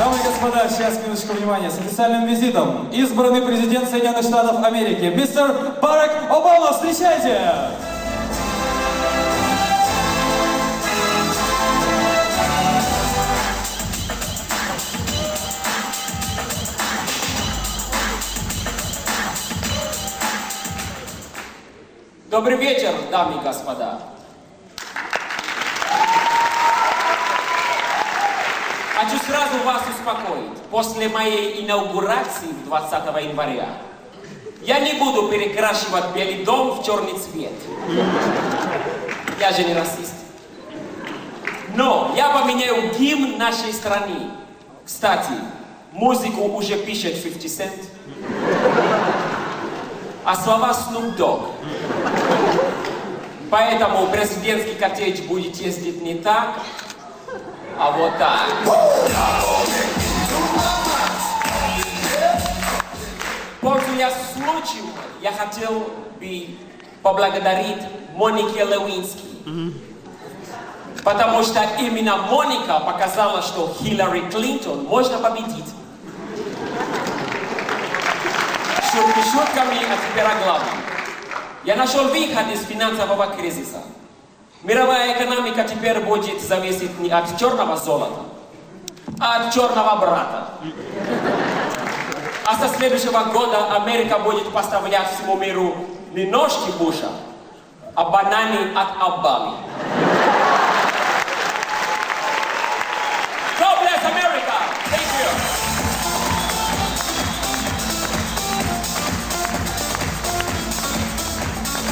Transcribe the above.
Дамы и господа, сейчас минуточку внимания. С официальным визитом избранный президент Соединенных Штатов Америки, мистер Барак Обама. Встречайте! Добрый вечер, дамы и господа. Хочу сразу вас успокоить. После моей инаугурации 20 января я не буду перекрашивать Белый дом в черный цвет. Я же не расист. Но я поменяю гимн нашей страны. Кстати, музыку уже пишет 50 Cent. А слова Snoop Dogg. Поэтому президентский коттедж будет ездить не так, а вот так. Пользуясь случаем, я хотел бы поблагодарить Монике Левински. Потому что именно Моника показала, что Хиллари Клинтон можно победить. Шутками, а теперь о главном. Я нашел выход из финансового кризиса. Мировая экономика теперь будет зависеть не от черного золота, а от черного брата. А со следующего года Америка будет поставлять всему миру не ножки Буша, а бананы от Обамы.